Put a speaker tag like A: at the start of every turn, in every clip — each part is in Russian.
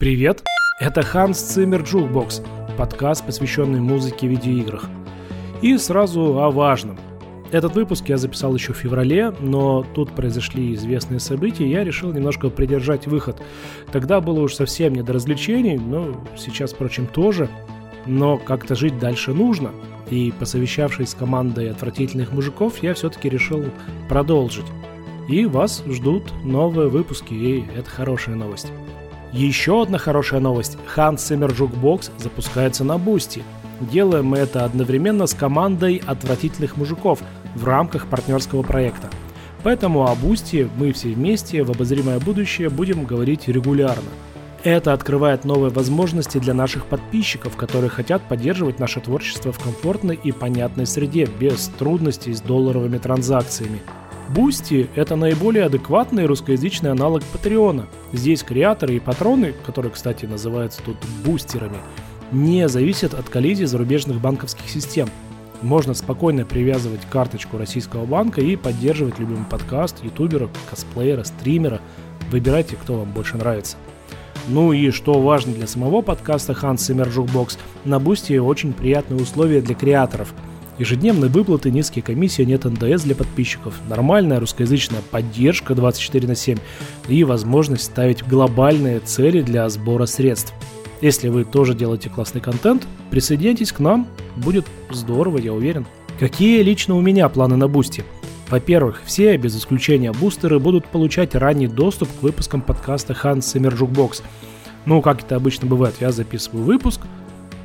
A: Привет! Это Hans Zimmer Jukebox, подкаст, посвященный музыке в видеоиграх. И сразу о важном. Этот выпуск я записал еще в феврале, но тут произошли известные события, и я решил немножко придержать выход. Тогда было уж совсем не до развлечений, но сейчас, впрочем, тоже. Но как-то жить дальше нужно. И посовещавшись с командой отвратительных мужиков, я все-таки решил продолжить. И вас ждут новые выпуски, и это хорошая новость. Еще одна хорошая новость. Hans Zimmer Jukebox запускается на Boosty. Делаем мы это одновременно с командой отвратительных мужиков в рамках партнерского проекта. Поэтому о Boosty мы все вместе в обозримое будущее будем говорить регулярно. Это открывает новые возможности для наших подписчиков, которые хотят поддерживать наше творчество в комфортной и понятной среде, без трудностей с долларовыми транзакциями – Boosty – это наиболее адекватный русскоязычный аналог Patreon а. Здесь креаторы и патроны, которые, кстати, называются тут бустерами, не зависят от коллизии зарубежных банковских систем. Можно спокойно привязывать карточку российского банка и поддерживать любимый подкаст, ютубера, косплеера, стримера. Выбирайте, кто вам больше нравится. Ну и что важно для самого подкаста Hans Zimmer Jukebox, на Boosty очень приятные условия для креаторов – Ежедневные выплаты, низкие комиссии, нет НДС для подписчиков, нормальная русскоязычная поддержка 24 на 7 и возможность ставить глобальные цели для сбора средств. Если вы тоже делаете классный контент, присоединяйтесь к нам, будет здорово, я уверен. Какие лично у меня планы на Boosty? Во-первых, все, без исключения бустеры, будут получать ранний доступ к выпускам подкаста Hans Zimmer Jukebox. Ну, как это обычно бывает, я записываю выпуск,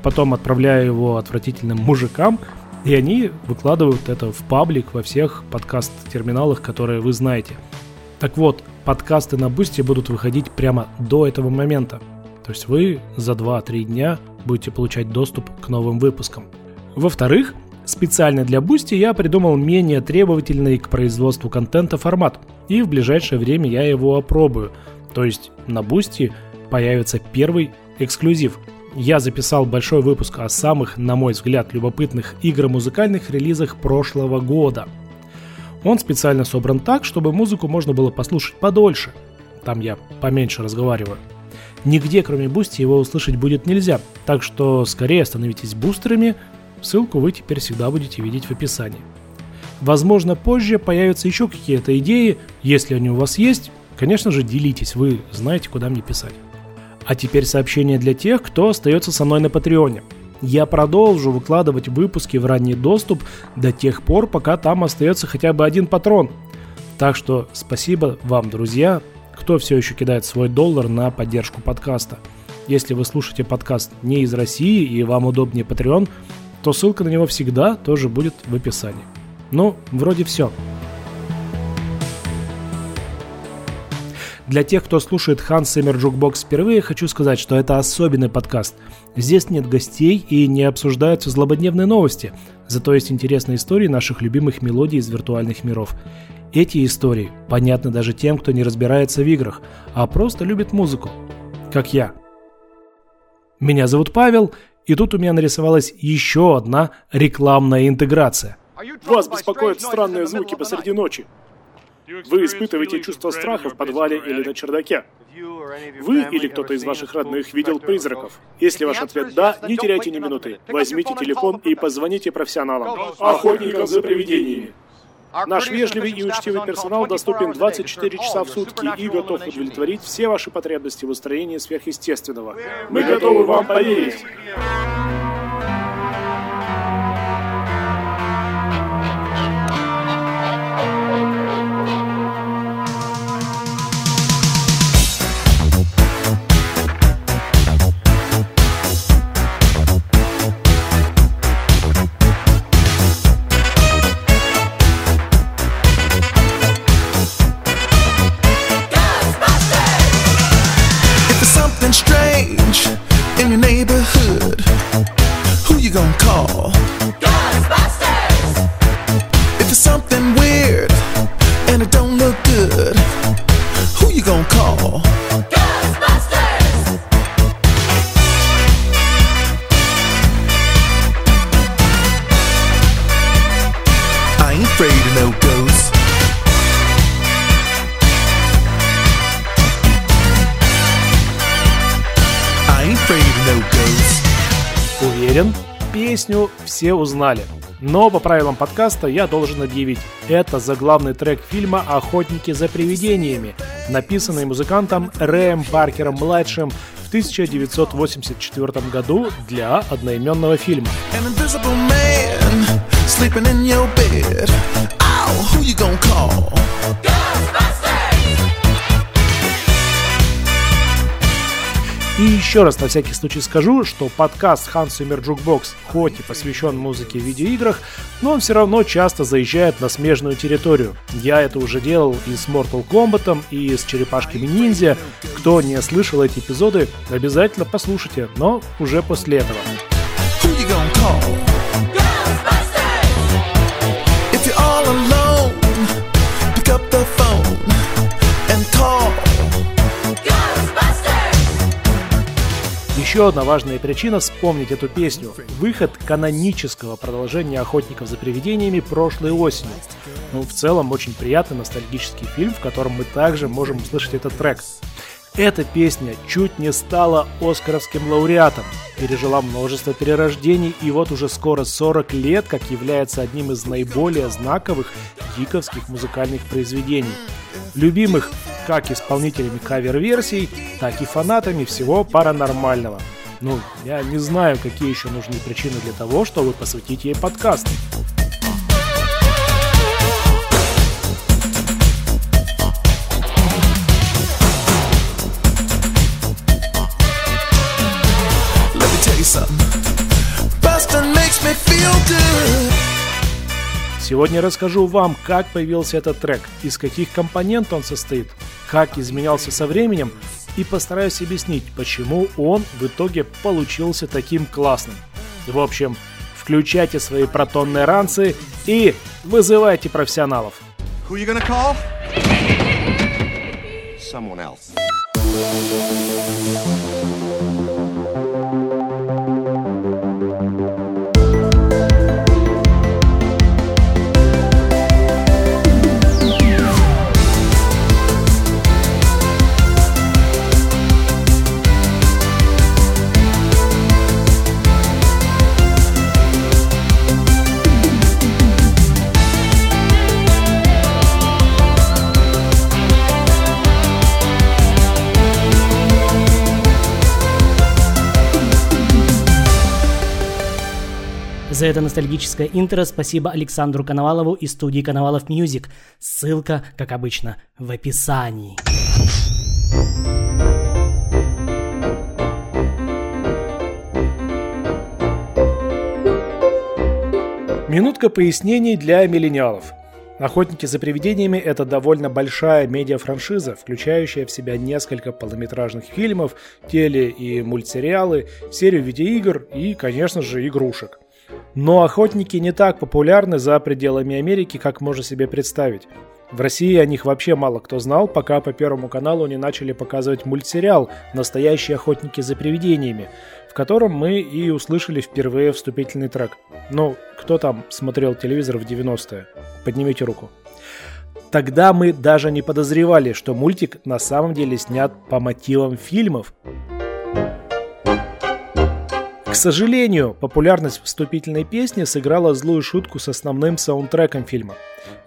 A: потом отправляю его отвратительным мужикам, и они выкладывают это в паблик во всех подкаст-терминалах, которые вы знаете. Так вот, подкасты на Boosty будут выходить прямо до этого момента. То есть вы за 2-3 дня будете получать доступ к новым выпускам. Во-вторых, специально для Boosty я придумал менее требовательный к производству контента формат. И в ближайшее время я его опробую. То есть на Boosty появится первый эксклюзив – я записал большой выпуск о самых, на мой взгляд, любопытных игро-музыкальных релизах прошлого года. Он специально собран так, чтобы музыку можно было послушать подольше. Там я поменьше разговариваю. Нигде, кроме Boosty, его услышать будет нельзя, так что скорее становитесь бустерами, ссылку вы теперь всегда будете видеть в описании. Возможно, позже появятся еще какие-то идеи, если они у вас есть, конечно же, делитесь, вы знаете, куда мне писать. А теперь сообщение для тех, кто остается со мной на Патреоне. Я продолжу выкладывать выпуски в ранний доступ до тех пор, пока там остается хотя бы один патрон. Так что спасибо вам, друзья, кто все еще кидает свой доллар на поддержку подкаста. Если вы слушаете подкаст не из России и вам удобнее Patreon, то ссылка на него всегда тоже будет в описании. Ну, вроде все. Для тех, кто слушает Hans Zimmer Jukebox впервые, хочу сказать, что это особенный подкаст. Здесь нет гостей и не обсуждаются злободневные новости, зато есть интересные истории наших любимых мелодий из виртуальных миров. Эти истории понятны даже тем, кто не разбирается в играх, а просто любит музыку, как я. Меня зовут Павел, и тут у меня нарисовалась еще одна рекламная интеграция.
B: Вас беспокоят странные звуки посреди ночи. Вы испытываете чувство страха в подвале или на чердаке. Вы или кто-то из ваших родных видел призраков? Если ваш ответ «да», не теряйте ни минуты. Возьмите телефон и позвоните профессионалам, охотникам за привидениями. Наш вежливый и учтивый персонал доступен 24 часа в сутки и готов удовлетворить все ваши потребности в устроении сверхъестественного. Мы готовы вам поверить.
A: Но по правилам подкаста я должен объявить, это заглавный трек фильма «Охотники за привидениями», написанный музыкантом Рэем Паркером-младшим в 1984 году для одноименного фильма. И еще раз на всякий случай скажу, что подкаст Hans Zimmer Jukebox хоть и посвящен музыке в видеоиграх, но он все равно часто заезжает на смежную территорию. Я это уже делал и с Mortal Kombat, и с Черепашками Ниндзя. Кто не слышал эти эпизоды, обязательно послушайте, но уже после этого. Еще одна важная причина вспомнить эту песню – выход канонического продолжения «Охотников за привидениями» прошлой осенью. Ну, в целом, очень приятный ностальгический фильм, в котором мы также можем услышать этот трек. Эта песня чуть не стала оскаровским лауреатом, пережила множество перерождений и вот уже скоро 40 лет как является одним из наиболее знаковых диковских музыкальных произведений. Любимых как исполнителями кавер-версий, так и фанатами всего паранормального. Ну, я не знаю, какие еще нужны причины для того, чтобы посвятить ей подкаст. Сегодня расскажу вам, как появился этот трек, из каких компонентов он состоит, как изменялся со временем и постараюсь объяснить, почему он в итоге получился таким классным. В общем, включайте свои протонные ранцы и вызывайте профессионалов. Who you gonna call? Someone else.
C: За это ностальгическое интро спасибо Александру Коновалову и студии Konovalov Music. Ссылка, как обычно, в описании.
A: Минутка пояснений для миллениалов. «Охотники за привидениями» — это довольно большая медиафраншиза, включающая в себя несколько полнометражных фильмов, теле- и мультсериалы, серию видеоигр и, конечно же, игрушек. Но охотники не так популярны за пределами Америки, как можно себе представить. В России о них вообще мало кто знал, пока по Первому каналу не начали показывать мультсериал «Настоящие охотники за привидениями», в котором мы и услышали впервые вступительный трек. Ну, кто там смотрел телевизор в 90-е? Поднимите руку. Тогда мы даже не подозревали, что мультик на самом деле снят по мотивам фильмов. К сожалению, популярность вступительной песни сыграла злую шутку с основным саундтреком фильма.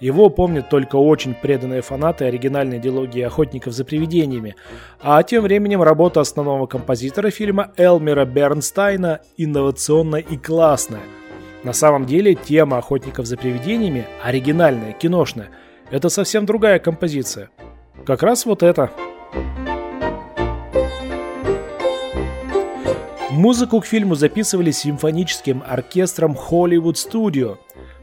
A: Его помнят только очень преданные фанаты оригинальной диалогии «Охотников за привидениями», а тем временем работа основного композитора фильма Элмера Бернстайна инновационная и классная. На самом деле тема «Охотников за привидениями» оригинальная, киношная. Это совсем другая композиция. Как раз вот это. Музыку к фильму записывали симфоническим оркестром Hollywood Studio.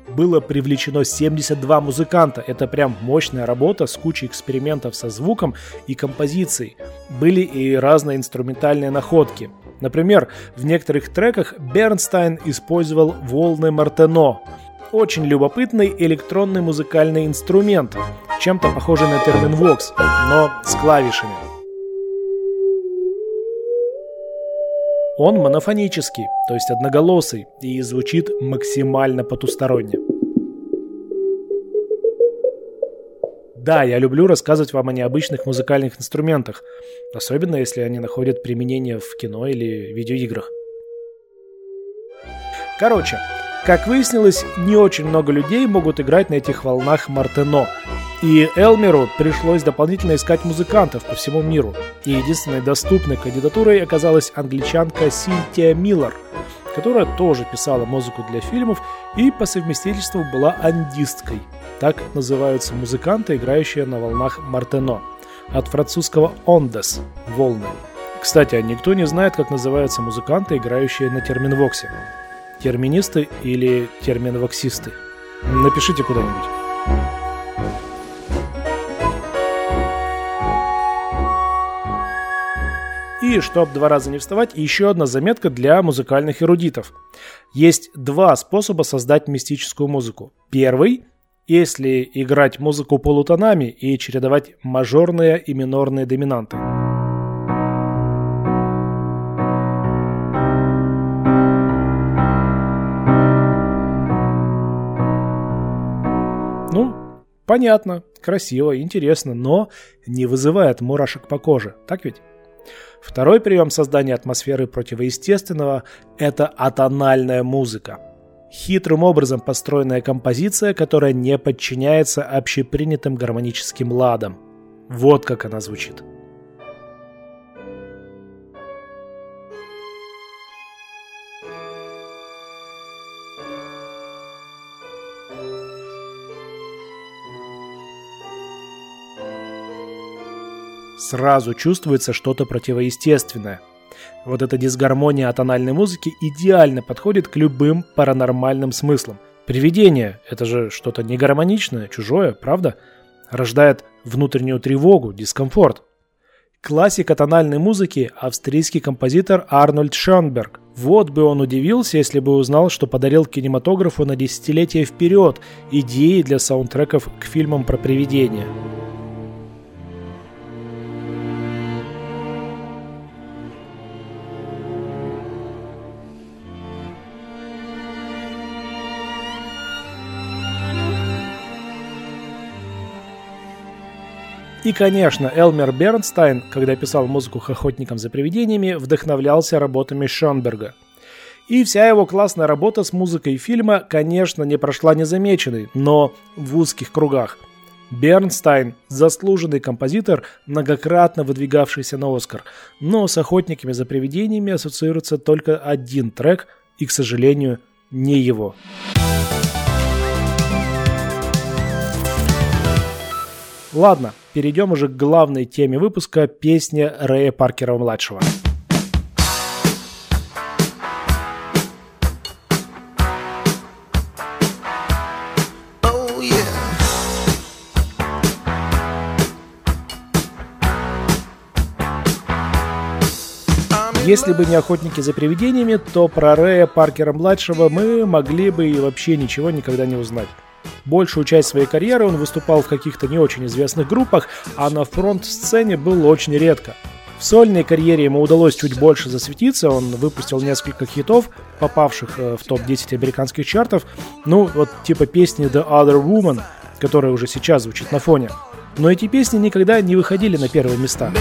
A: Было привлечено 72 музыканта. Это прям мощная работа с кучей экспериментов со звуком и композицией. Были и разные инструментальные находки. Например, в некоторых треках Бернстайн использовал волны Мартено. Очень любопытный электронный музыкальный инструмент, чем-то похожий на термин Vox, но с клавишами. Он монофонический, то есть одноголосый, и звучит максимально потусторонне. Да, я люблю рассказывать вам о необычных музыкальных инструментах, особенно если они находят применение в кино или видеоиграх. Короче, как выяснилось, не очень много людей могут играть на этих волнах Мартено. И Элмеру пришлось дополнительно искать музыкантов по всему миру. И единственной доступной кандидатурой оказалась англичанка Синтия Миллар, которая тоже писала музыку для фильмов и по совместительству была андисткой. Так называются музыканты, играющие на волнах Мартено. От французского «ondes» — «волны». Кстати, а никто не знает, как называются музыканты, играющие на терминвоксе терминисты или терминвоксисты? Напишите куда-нибудь. И, чтобы два раза не вставать, еще одна заметка для музыкальных эрудитов. Есть два способа создать мистическую музыку. Первый – если играть музыку полутонами и чередовать мажорные и минорные доминанты – Понятно, красиво, интересно, но не вызывает мурашек по коже, так ведь? Второй прием создания атмосферы противоестественного – это атональная музыка. Хитрым образом построенная композиция, которая не подчиняется общепринятым гармоническим ладам. Вот как она звучит – сразу чувствуется что-то противоестественное. Вот эта дисгармония тональной музыки идеально подходит к любым паранормальным смыслам. Привидение – это же что-то негармоничное, чужое, правда? Рождает внутреннюю тревогу, дискомфорт. Классик тональной музыки – австрийский композитор Арнольд Шонберг. Вот бы он удивился, если бы узнал, что подарил кинематографу на десятилетия вперед идеи для саундтреков к фильмам про привидения. И, конечно, Элмер Бернстайн, когда писал музыку к «Охотникам за привидениями», вдохновлялся работами Шонберга. И вся его классная работа с музыкой фильма, конечно, не прошла незамеченной, но в узких кругах. Бернстайн – заслуженный композитор, многократно выдвигавшийся на Оскар, но с «Охотниками за привидениями» ассоциируется только один трек, и, к сожалению, не его. Ладно, перейдем уже к главной теме выпуска – песня Рэя Паркера-младшего. Если бы не охотники за привидениями, то про Рэя Паркера-младшего мы могли бы и вообще ничего никогда не узнать. Большую часть своей карьеры он выступал в каких-то не очень известных группах, а на фронт-сцене был очень редко. В сольной карьере ему удалось чуть больше засветиться, он выпустил несколько хитов, попавших э, в топ-10 американских чартов, ну, вот типа песни The Other Woman, которая уже сейчас звучит на фоне. Но эти песни никогда не выходили на первые места.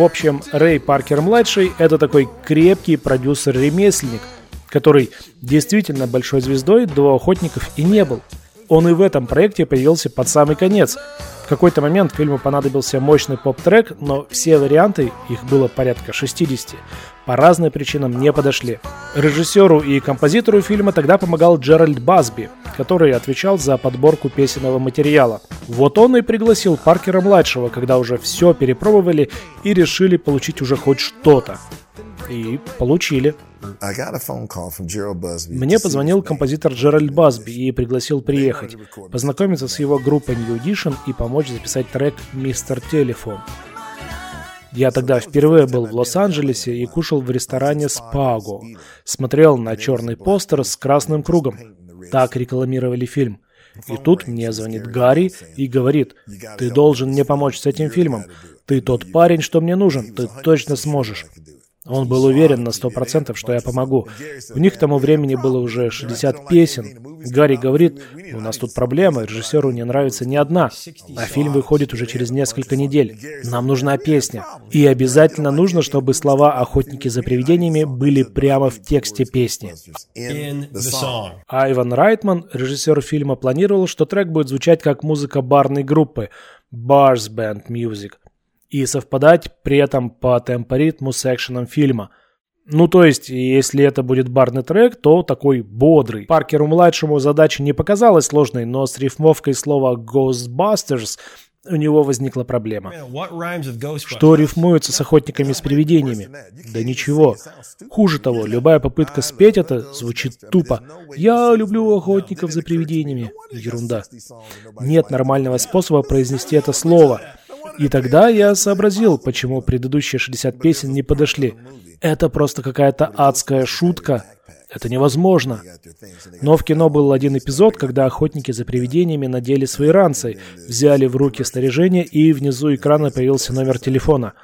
A: В общем, Рэй Паркер-младший – это такой крепкий продюсер-ремесленник, который действительно большой звездой до «Охотников» и не был. Он и в этом проекте появился под самый конец. Какой-то момент фильму понадобился мощный поп-трек, но все варианты, их было порядка 60, по разным причинам не подошли. Режиссеру и композитору фильма тогда помогал Джеральд Басби, который отвечал за подборку песенного материала. Вот он и пригласил Паркера-младшего, когда уже все перепробовали и решили получить уже хоть что-то. И получили. Мне позвонил композитор Джеральд Басби и пригласил приехать, познакомиться с его группой New Edition и помочь записать трек «Мистер Телефон». Я тогда впервые был в Лос-Анджелесе и кушал в ресторане «Спаго». Смотрел на черный постер с красным кругом. Так рекламировали фильм. И тут мне звонит Гарри и говорит, «Ты должен мне помочь с этим фильмом. Ты тот парень, что мне нужен. Ты точно сможешь». Он был уверен на сто процентов, что я помогу. У них к тому времени было уже 60 песен. Гарри говорит, у нас тут проблема, режиссеру не нравится ни одна, а фильм выходит уже через несколько недель. Нам нужна песня. И обязательно нужно, чтобы слова «Охотники за привидениями» были прямо в тексте песни. Айван Райтман, режиссер фильма, планировал, что трек будет звучать как музыка барной группы Bars Band Music и совпадать при этом по темпоритму с экшеном фильма. Ну, то есть, если это будет барный трек, то такой бодрый. Паркеру-младшему задача не показалась сложной, но с рифмовкой слова «Ghostbusters» у него возникла проблема. Что рифмуется с охотниками с привидениями? Да ничего. Хуже того, любая попытка спеть это звучит тупо. «Я люблю охотников за привидениями». Ерунда. Нет нормального способа произнести это слово – и тогда я сообразил, почему предыдущие 60 песен не подошли. Это просто какая-то адская шутка. Это невозможно. Но в кино был один эпизод, когда охотники за привидениями надели свои ранцы, взяли в руки снаряжение, и внизу экрана появился номер телефона.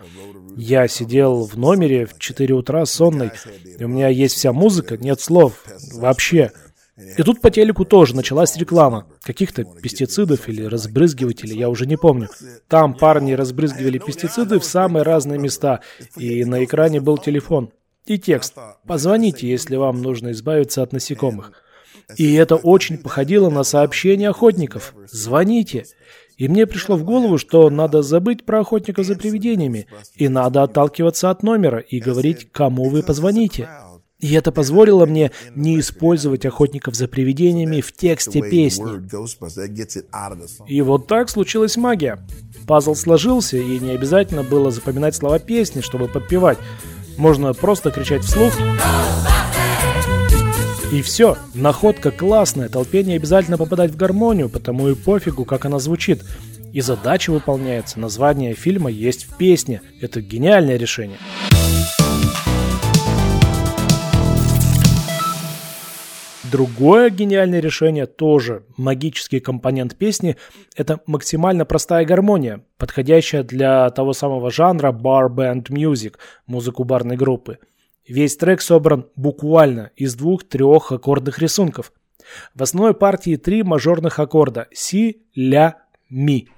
A: Я сидел в номере в 4 утра сонный, и у меня есть вся музыка, нет слов. Вообще. И тут по телеку тоже началась реклама. Каких-то пестицидов или разбрызгивателей, я уже не помню. Там парни разбрызгивали пестициды в самые разные места. И на экране был телефон. И текст. Позвоните, если вам нужно избавиться от насекомых. И это очень походило на сообщение охотников. Звоните. И мне пришло в голову, что надо забыть про охотников за привидениями, и надо отталкиваться от номера и говорить, кому вы позвоните. И это позволило мне не использовать охотников за привидениями в тексте песни. И вот так случилась магия. Пазл сложился, и не обязательно было запоминать слова песни, чтобы подпевать. Можно просто кричать вслух. И все, находка классная, толпе не обязательно попадать в гармонию, потому и пофигу, как она звучит. И задача выполняется, название фильма есть в песне. Это гениальное решение. Другое гениальное решение, тоже магический компонент песни, это максимально простая гармония, подходящая для того самого жанра band music, музыку барной группы. Весь трек собран буквально из двух-трех аккордных рисунков. В основной партии три мажорных аккорда – си, ля, ми.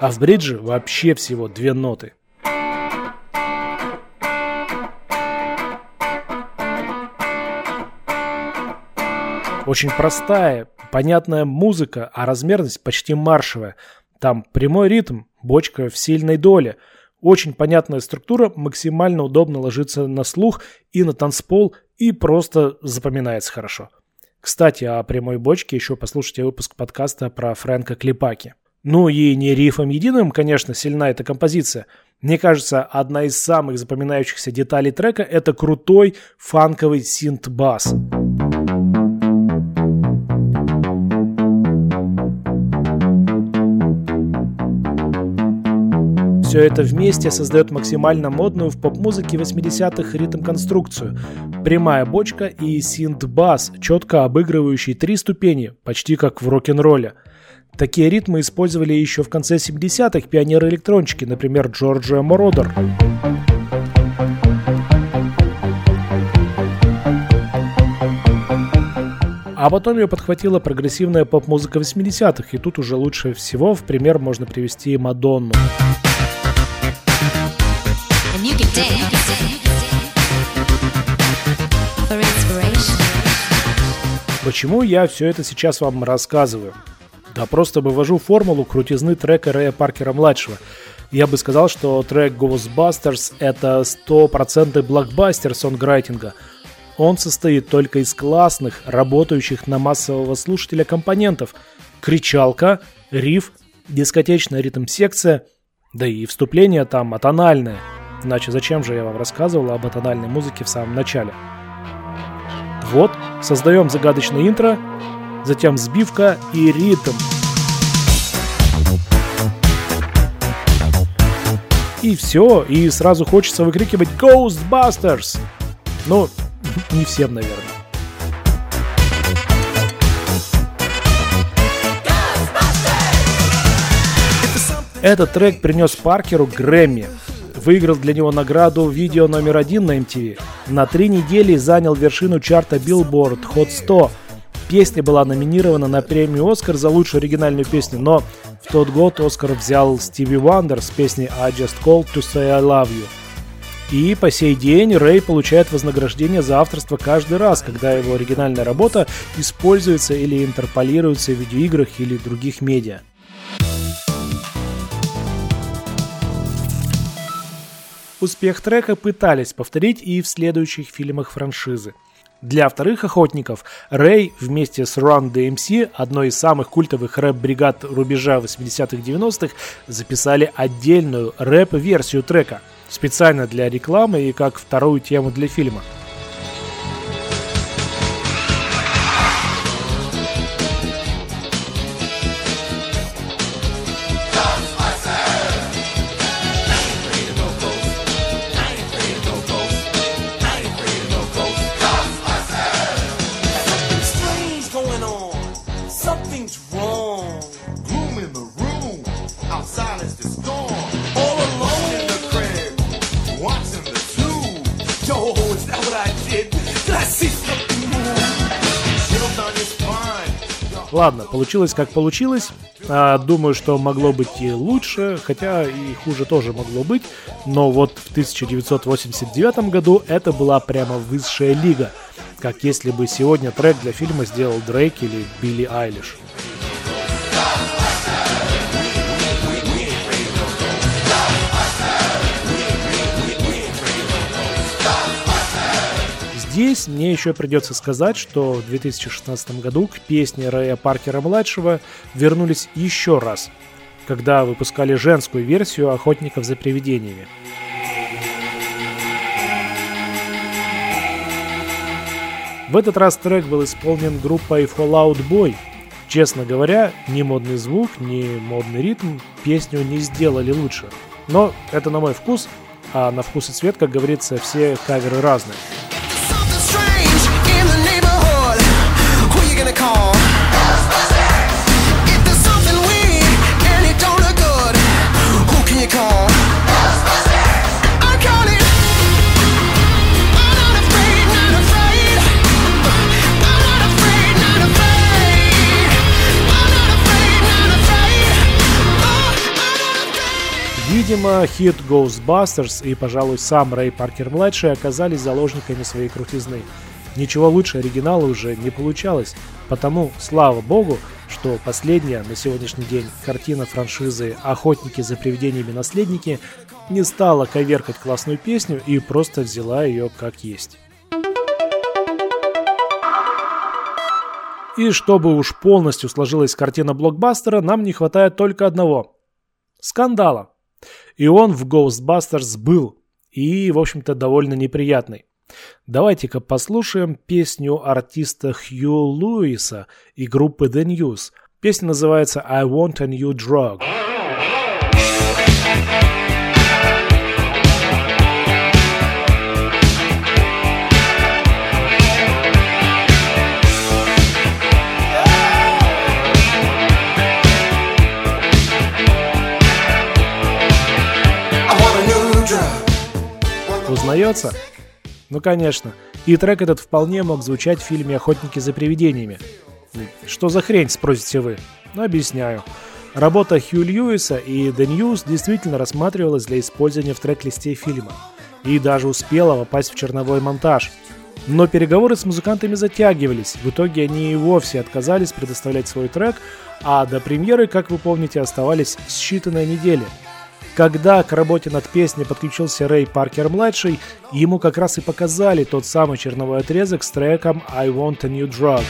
A: А в бридже вообще всего две ноты. Очень простая, понятная музыка, а размерность почти маршевая. Там прямой ритм, бочка в сильной доле. Очень понятная структура, максимально удобно ложится на слух и на танцпол, и просто запоминается хорошо. Кстати, о прямой бочке еще послушайте выпуск подкаста про Фрэнка Клипаки. Ну и не рифом единым, конечно, сильна эта композиция. Мне кажется, одна из самых запоминающихся деталей трека – это крутой фанковый синт-бас. Все это вместе создает максимально модную в поп-музыке 80-х ритм-конструкцию. Прямая бочка и синт-бас, четко обыгрывающий три ступени, почти как в рок-н-ролле – Такие ритмы использовали еще в конце 70-х пионеры-электрончики, например, Джорджия Мородер. А потом ее подхватила прогрессивная поп-музыка 80-х, и тут уже лучше всего в пример можно привести Мадонну. Почему я все это сейчас вам рассказываю? Да просто вывожу формулу крутизны трека Рэя Паркера-младшего. Я бы сказал, что трек Ghostbusters — это 100% блокбастер сонграйтинга. Он состоит только из классных, работающих на массового слушателя компонентов. Кричалка, риф, дискотечная ритм-секция, да и вступление там атональное. Иначе зачем же я вам рассказывал об атональной музыке в самом начале? Вот, создаем загадочное интро, затем сбивка и ритм. И все, и сразу хочется выкрикивать Ghostbusters. Ну, не всем, наверное. Этот трек принес Паркеру Грэмми, выиграл для него награду видео номер один на MTV. На три недели занял вершину чарта Billboard Hot 100. Песня была номинирована на премию «Оскар» за лучшую оригинальную песню, но в тот год Оскар взял Стиви Вандер с песней «I Just Called to Say I Love You». И по сей день Рэй получает вознаграждение за авторство каждый раз, когда его оригинальная работа используется или интерполируется в видеоиграх или других медиа. Успех трека пытались повторить и в следующих фильмах франшизы. Для вторых охотников Рэй вместе с Run DMC, одной из самых культовых рэп-бригад рубежа 80-х-90-х, записали отдельную рэп-версию трека, специально для рекламы и как вторую тему для фильма – Ладно, получилось как получилось. А, думаю, что могло быть и лучше, хотя и хуже тоже могло быть. Но вот в 1989 году это была прямо высшая лига. Как если бы сегодня трек для фильма сделал Дрейк или Билли Айлиш. Здесь мне еще придется сказать, что в 2016 году к песне Рэя Паркера-младшего вернулись еще раз, когда выпускали женскую версию «Охотников за привидениями». В этот раз трек был исполнен группой Fallout Boy. Честно говоря, ни модный звук, ни модный ритм песню не сделали лучше. Но это на мой вкус, а на вкус и цвет, как говорится, все каверы разные. Видимо, хит Ghostbusters и, пожалуй, сам Рэй Паркер-младший оказались заложниками своей крутизны. Ничего лучше оригинала уже не получалось, потому, слава богу, что последняя на сегодняшний день картина франшизы «Охотники за привидениями-наследники» не стала коверкать классную песню и просто взяла ее как есть. И чтобы уж полностью сложилась картина блокбастера, нам не хватает только одного – скандала. И он в Ghostbusters был, и, в общем-то, довольно неприятный. Давайте-ка послушаем песню артиста Хью Луиса и группы The News. Песня называется «I Want a New Drug». Узнается? Ну, конечно. И трек этот вполне мог звучать в фильме «Охотники за привидениями». Что за хрень, спросите вы? Ну, объясняю. Работа Хью Льюиса и The News действительно рассматривалась для использования в трек-листе фильма. И даже успела попасть в черновой монтаж. Но переговоры с музыкантами затягивались. В итоге они и вовсе отказались предоставлять свой трек, а до премьеры, как вы помните, оставались считанные недели – когда к работе над песней подключился Рэй Паркер-младший, ему как раз и показали тот самый черновой отрезок с треком «I Want a New Drug».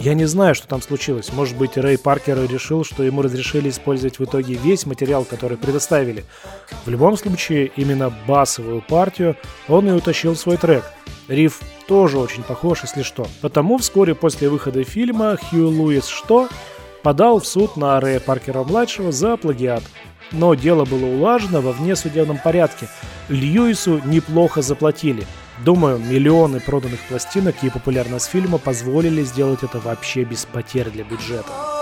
A: Я не знаю, что там случилось. Может быть, Рэй Паркер решил, что ему разрешили использовать в итоге весь материал, который предоставили. В любом случае, именно басовую партию он и утащил в свой трек. Риф тоже очень похож, если что. Потому вскоре после выхода фильма Хью Луис что? Подал в суд на Рэя Паркера-младшего за плагиат. Но дело было улажено во внесудебном порядке. Льюису неплохо заплатили. Думаю, миллионы проданных пластинок и популярность фильма позволили сделать это вообще без потерь для бюджета.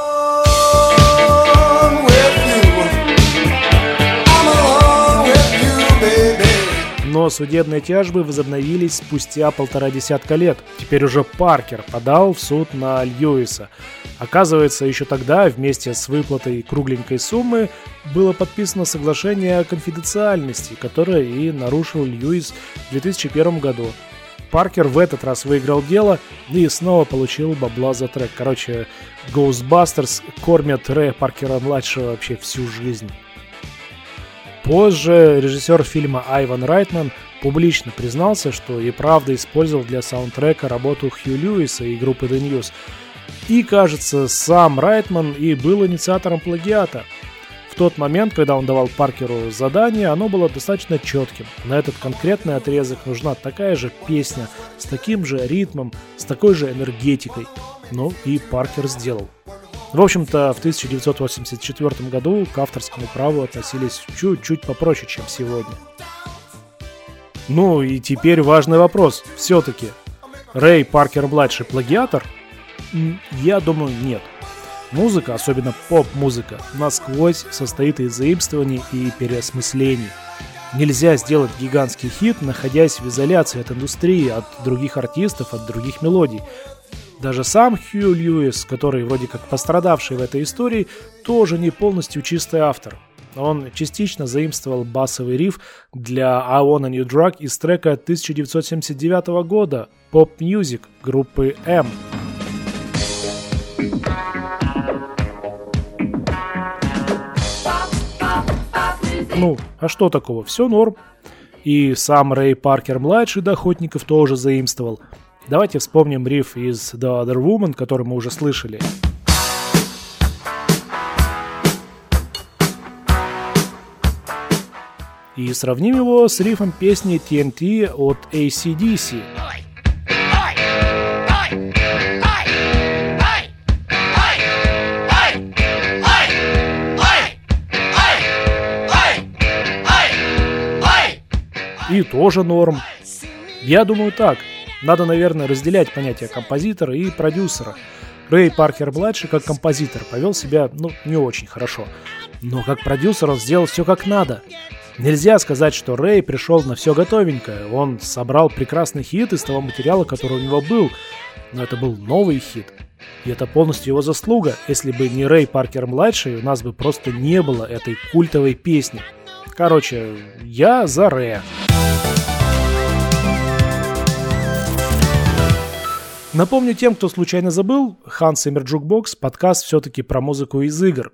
A: Но судебные тяжбы возобновились спустя полтора десятка лет. Теперь уже Паркер подал в суд на Льюиса. Оказывается, еще тогда вместе с выплатой кругленькой суммы было подписано соглашение о конфиденциальности, которое и нарушил Льюис в 2001 году. Паркер в этот раз выиграл дело и снова получил бабла за трек. Короче, Ghostbusters кормят Рэя Паркера-младшего вообще всю жизнь. Позже режиссер фильма Айван Райтман публично признался, что и правда использовал для саундтрека работу Хью Льюиса и группы The News. И, кажется, сам Райтман и был инициатором плагиата. В тот момент, когда он давал Паркеру задание, оно было достаточно четким. На этот конкретный отрезок нужна такая же песня, с таким же ритмом, с такой же энергетикой. Ну и Паркер сделал. В общем-то, в 1984 году к авторскому праву относились чуть-чуть попроще, чем сегодня. Ну и теперь важный вопрос. Все-таки Рэй Паркер-младший плагиатор? Я думаю, нет. Музыка, особенно поп-музыка, насквозь состоит из заимствований и переосмыслений. Нельзя сделать гигантский хит, находясь в изоляции от индустрии, от других артистов, от других мелодий. Даже сам Хью Льюис, который вроде как пострадавший в этой истории, тоже не полностью чистый автор. Он частично заимствовал басовый риф для I Want a New Drug из трека 1979 года Pop Music группы M. Ну, а что такого? Все норм. И сам Рэй Паркер-младший до охотников тоже заимствовал – Давайте вспомним риф из The Other Woman, который мы уже слышали. И сравним его с рифом песни TNT от ACDC. И тоже норм. Я думаю так. Надо, наверное, разделять понятия композитора и продюсера. Рэй Паркер-младший как композитор повел себя, ну, не очень хорошо. Но как продюсер он сделал все как надо. Нельзя сказать, что Рэй пришел на все готовенькое. Он собрал прекрасный хит из того материала, который у него был. Но это был новый хит. И это полностью его заслуга. Если бы не Рэй Паркер-младший, у нас бы просто не было этой культовой песни. Короче, я за Рэя. Напомню тем, кто случайно забыл, Hans Zimmer Jukebox – подкаст все-таки про музыку из игр.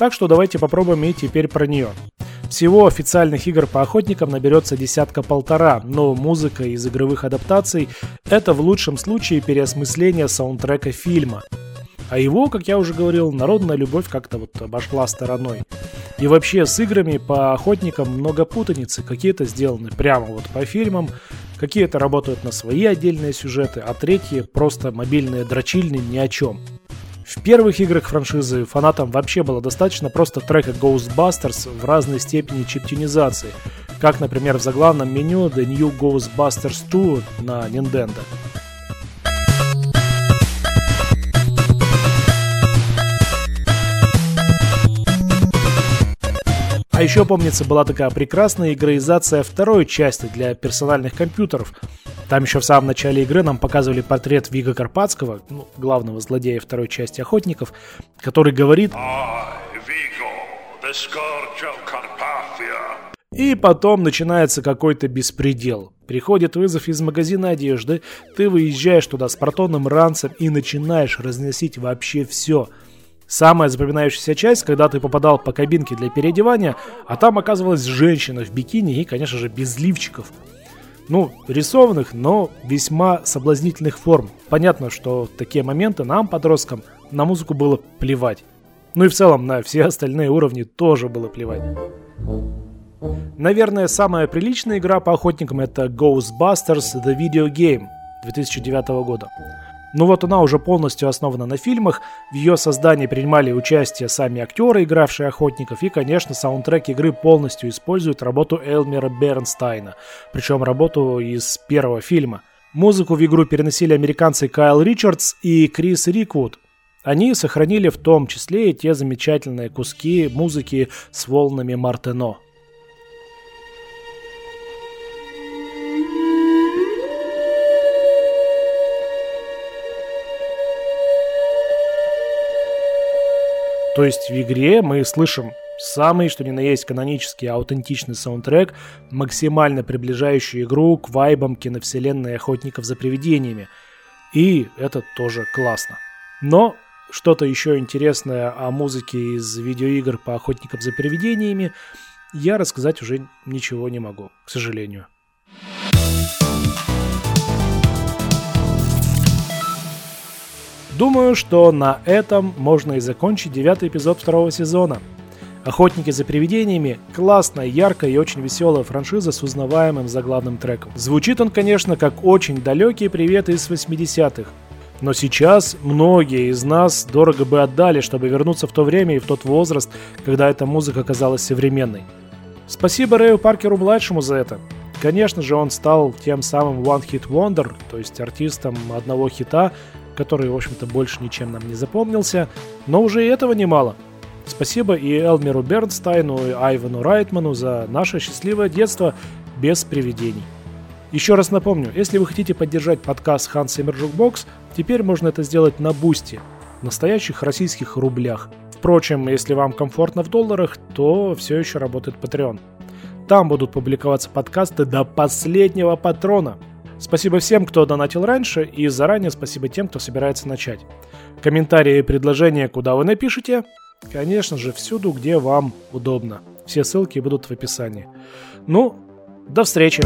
A: Так что давайте попробуем и теперь про нее. Всего официальных игр по охотникам наберется десятка-полтора, но музыка из игровых адаптаций – это в лучшем случае переосмысление саундтрека фильма. А его, как я уже говорил, народная любовь как-то вот обошла стороной. И вообще с играми по охотникам много путаницы. Какие-то сделаны прямо вот по фильмам, какие-то работают на свои отдельные сюжеты, а третьи просто мобильные дрочильни ни о чем. В первых играх франшизы фанатам вообще было достаточно просто трека Ghostbusters в разной степени чиптинизации, как, например, в заглавном меню The New Ghostbusters 2 на Nintendo. А еще, помнится, была такая прекрасная игроизация второй части для персональных компьютеров. Там еще в самом начале игры нам показывали портрет Вига Карпатского, ну, главного злодея второй части «Охотников», который говорит И потом начинается какой-то беспредел. Приходит вызов из магазина одежды, ты выезжаешь туда с протонным ранцем и начинаешь разносить вообще все – Самая запоминающаяся часть, когда ты попадал по кабинке для переодевания, а там оказывалась женщина в бикини и, конечно же, без лифчиков. Ну, рисованных, но весьма соблазнительных форм. Понятно, что такие моменты нам, подросткам, на музыку было плевать. Ну и в целом на все остальные уровни тоже было плевать. Наверное, самая приличная игра по охотникам это Ghostbusters The Video Game 2009 года. Ну вот она уже полностью основана на фильмах, в ее создании принимали участие сами актеры, игравшие охотников, и, конечно, саундтрек игры полностью использует работу Элмера Бернстайна, причем работу из первого фильма. Музыку в игру переносили американцы Кайл Ричардс и Крис Риквуд. Они сохранили в том числе и те замечательные куски музыки с волнами Мартено. То есть в игре мы слышим самый, что ни на есть, канонический аутентичный саундтрек, максимально приближающий игру к вайбам киновселенной охотников за привидениями. И это тоже классно. Но что-то еще интересное о музыке из видеоигр по охотникам за привидениями я рассказать уже ничего не могу, к сожалению. Думаю, что на этом можно и закончить девятый эпизод второго сезона. «Охотники за привидениями» — классная, яркая и очень веселая франшиза с узнаваемым заглавным треком. Звучит он, конечно, как очень далекий привет из 80-х. Но сейчас многие из нас дорого бы отдали, чтобы вернуться в то время и в тот возраст, когда эта музыка казалась современной. Спасибо Рэю Паркеру-младшему за это. Конечно же, он стал тем самым One Hit Wonder, то есть артистом одного хита, который, в общем-то, больше ничем нам не запомнился, но уже и этого немало. Спасибо и Элмеру Бернстайну, и Айвану Райтману за наше счастливое детство без привидений. Еще раз напомню, если вы хотите поддержать подкаст Hans Zimmer Jukebox, теперь можно это сделать на Boosty, настоящих российских рублях. Впрочем, если вам комфортно в долларах, то все еще работает Patreon. Там будут публиковаться подкасты до последнего патрона – Спасибо всем, кто донатил раньше, и заранее спасибо тем, кто собирается начать. Комментарии и предложения, куда вы напишите? Конечно же, всюду, где вам удобно. Все ссылки будут в описании. Ну, до встречи!